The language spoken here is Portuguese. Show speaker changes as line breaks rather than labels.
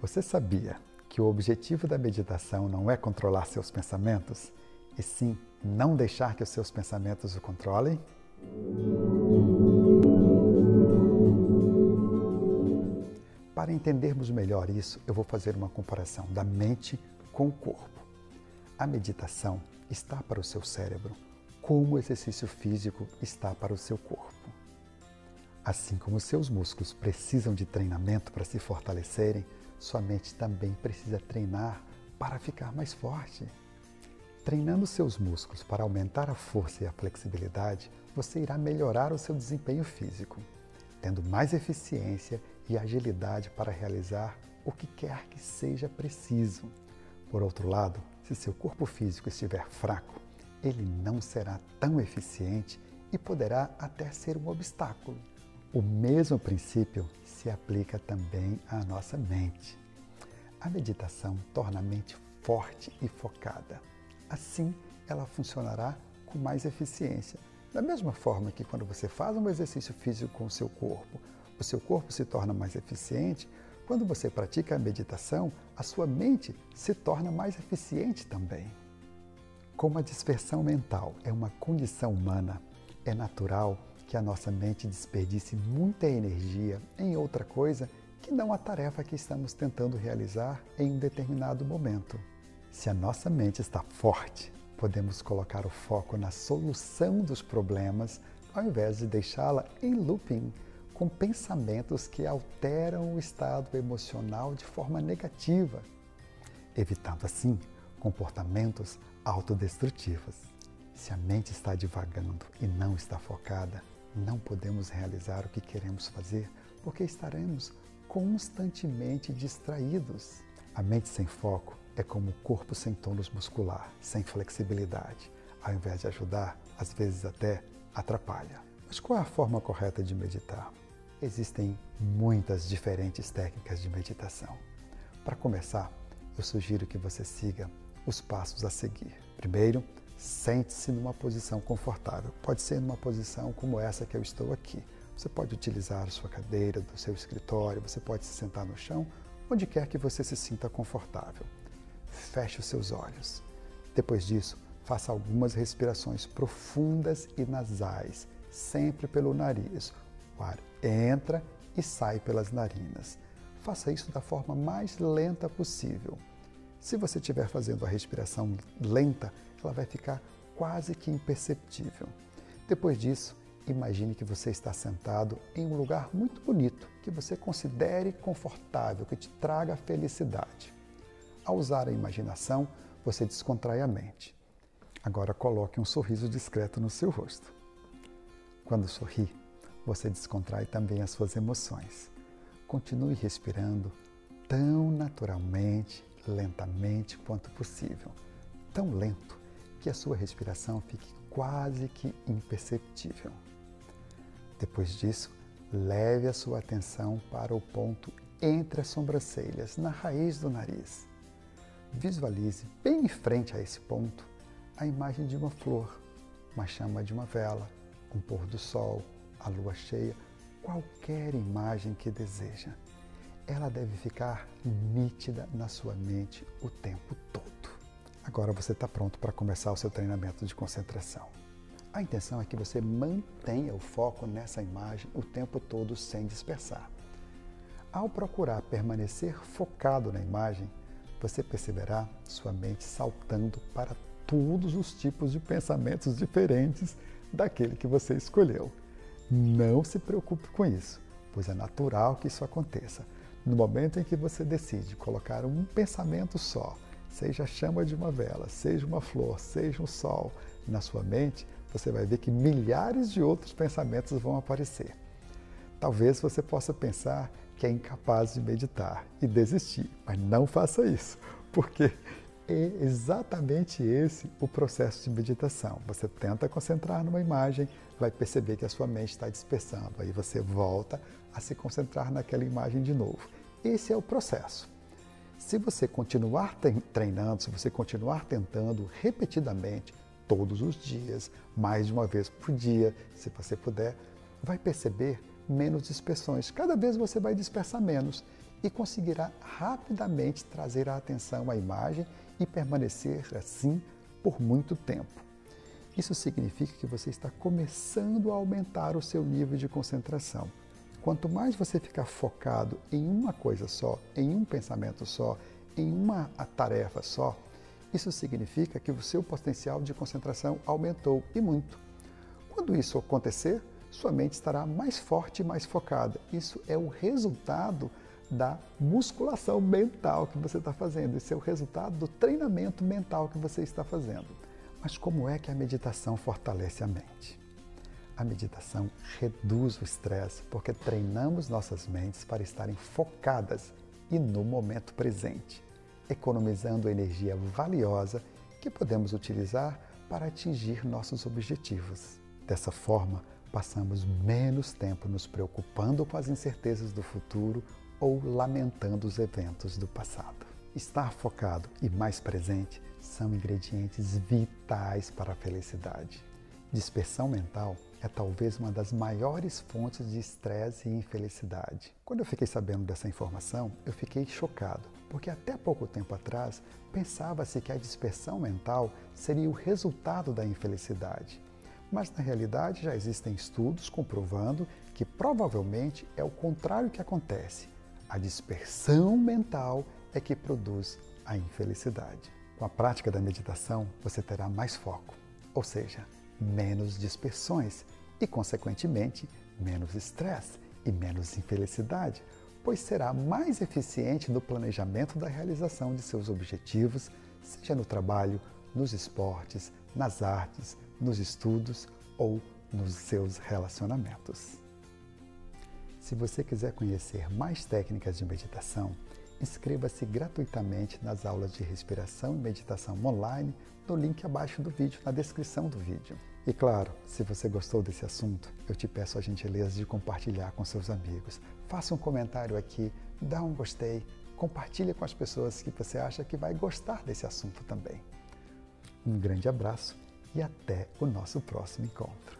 Você sabia que o objetivo da meditação não é controlar seus pensamentos, e sim não deixar que os seus pensamentos o controlem? Para entendermos melhor isso, eu vou fazer uma comparação da mente com o corpo. A meditação está para o seu cérebro como o exercício físico está para o seu corpo. Assim como seus músculos precisam de treinamento para se fortalecerem, sua mente também precisa treinar para ficar mais forte. Treinando seus músculos para aumentar a força e a flexibilidade, você irá melhorar o seu desempenho físico, tendo mais eficiência e agilidade para realizar o que quer que seja preciso. Por outro lado, se seu corpo físico estiver fraco, ele não será tão eficiente e poderá até ser um obstáculo. O mesmo princípio se aplica também à nossa mente. A meditação torna a mente forte e focada. Assim, ela funcionará com mais eficiência. Da mesma forma que quando você faz um exercício físico com o seu corpo, o seu corpo se torna mais eficiente, quando você pratica a meditação, a sua mente se torna mais eficiente também. Como a dispersão mental é uma condição humana, é natural que a nossa mente desperdice muita energia em outra coisa que não a tarefa que estamos tentando realizar em um determinado momento. Se a nossa mente está forte, podemos colocar o foco na solução dos problemas ao invés de deixá-la em looping com pensamentos que alteram o estado emocional de forma negativa, evitando assim comportamentos autodestrutivos. Se a mente está divagando e não está focada, não podemos realizar o que queremos fazer porque estaremos constantemente distraídos. A mente sem foco é como o corpo sem tônus muscular, sem flexibilidade. Ao invés de ajudar, às vezes até atrapalha. Mas qual é a forma correta de meditar? Existem muitas diferentes técnicas de meditação. Para começar, eu sugiro que você siga os passos a seguir. Primeiro, sente-se numa posição confortável. Pode ser numa posição como essa que eu estou aqui. Você pode utilizar a sua cadeira do seu escritório, você pode se sentar no chão, onde quer que você se sinta confortável. Feche os seus olhos. Depois disso, faça algumas respirações profundas e nasais, sempre pelo nariz. O ar entra e sai pelas narinas. Faça isso da forma mais lenta possível. Se você estiver fazendo a respiração lenta, ela vai ficar quase que imperceptível. Depois disso, imagine que você está sentado em um lugar muito bonito, que você considere confortável, que te traga felicidade. Ao usar a imaginação, você descontrai a mente. Agora coloque um sorriso discreto no seu rosto. Quando sorri, você descontrai também as suas emoções. Continue respirando tão naturalmente lentamente quanto possível, tão lento que a sua respiração fique quase que imperceptível. Depois disso, leve a sua atenção para o ponto entre as sobrancelhas, na raiz do nariz. Visualize bem em frente a esse ponto a imagem de uma flor, uma chama de uma vela, um pôr do sol, a lua cheia, qualquer imagem que deseja ela deve ficar nítida na sua mente o tempo todo. Agora você está pronto para começar o seu treinamento de concentração. A intenção é que você mantenha o foco nessa imagem o tempo todo sem dispersar. Ao procurar permanecer focado na imagem, você perceberá sua mente saltando para todos os tipos de pensamentos diferentes daquele que você escolheu. Não se preocupe com isso, pois é natural que isso aconteça. No momento em que você decide colocar um pensamento só, seja a chama de uma vela, seja uma flor, seja um sol, na sua mente, você vai ver que milhares de outros pensamentos vão aparecer. Talvez você possa pensar que é incapaz de meditar e desistir, mas não faça isso, porque é exatamente esse o processo de meditação. Você tenta concentrar numa imagem, vai perceber que a sua mente está dispersando, aí você volta a se concentrar naquela imagem de novo. Esse é o processo. Se você continuar treinando, se você continuar tentando repetidamente, todos os dias, mais de uma vez por dia, se você puder, vai perceber menos dispersões. Cada vez você vai dispersar menos e conseguirá rapidamente trazer a atenção à imagem e permanecer assim por muito tempo. Isso significa que você está começando a aumentar o seu nível de concentração. Quanto mais você ficar focado em uma coisa só, em um pensamento só, em uma tarefa só, isso significa que o seu potencial de concentração aumentou e muito. Quando isso acontecer, sua mente estará mais forte e mais focada. Isso é o resultado da musculação mental que você está fazendo. Isso é o resultado do treinamento mental que você está fazendo. Mas como é que a meditação fortalece a mente? A meditação reduz o estresse porque treinamos nossas mentes para estarem focadas e no momento presente, economizando energia valiosa que podemos utilizar para atingir nossos objetivos. Dessa forma, passamos menos tempo nos preocupando com as incertezas do futuro ou lamentando os eventos do passado. Estar focado e mais presente são ingredientes vitais para a felicidade. Dispersão mental é talvez uma das maiores fontes de estresse e infelicidade. Quando eu fiquei sabendo dessa informação, eu fiquei chocado, porque até pouco tempo atrás pensava-se que a dispersão mental seria o resultado da infelicidade. Mas na realidade já existem estudos comprovando que provavelmente é o contrário que acontece. A dispersão mental é que produz a infelicidade. Com a prática da meditação, você terá mais foco, ou seja, menos dispersões e, consequentemente, menos estresse e menos infelicidade, pois será mais eficiente no planejamento da realização de seus objetivos, seja no trabalho, nos esportes, nas artes, nos estudos ou nos seus relacionamentos. Se você quiser conhecer mais técnicas de meditação, inscreva-se gratuitamente nas aulas de respiração e meditação online no link abaixo do vídeo, na descrição do vídeo. E claro, se você gostou desse assunto, eu te peço a gentileza de compartilhar com seus amigos. Faça um comentário aqui, dá um gostei, compartilhe com as pessoas que você acha que vai gostar desse assunto também. Um grande abraço e até o nosso próximo encontro.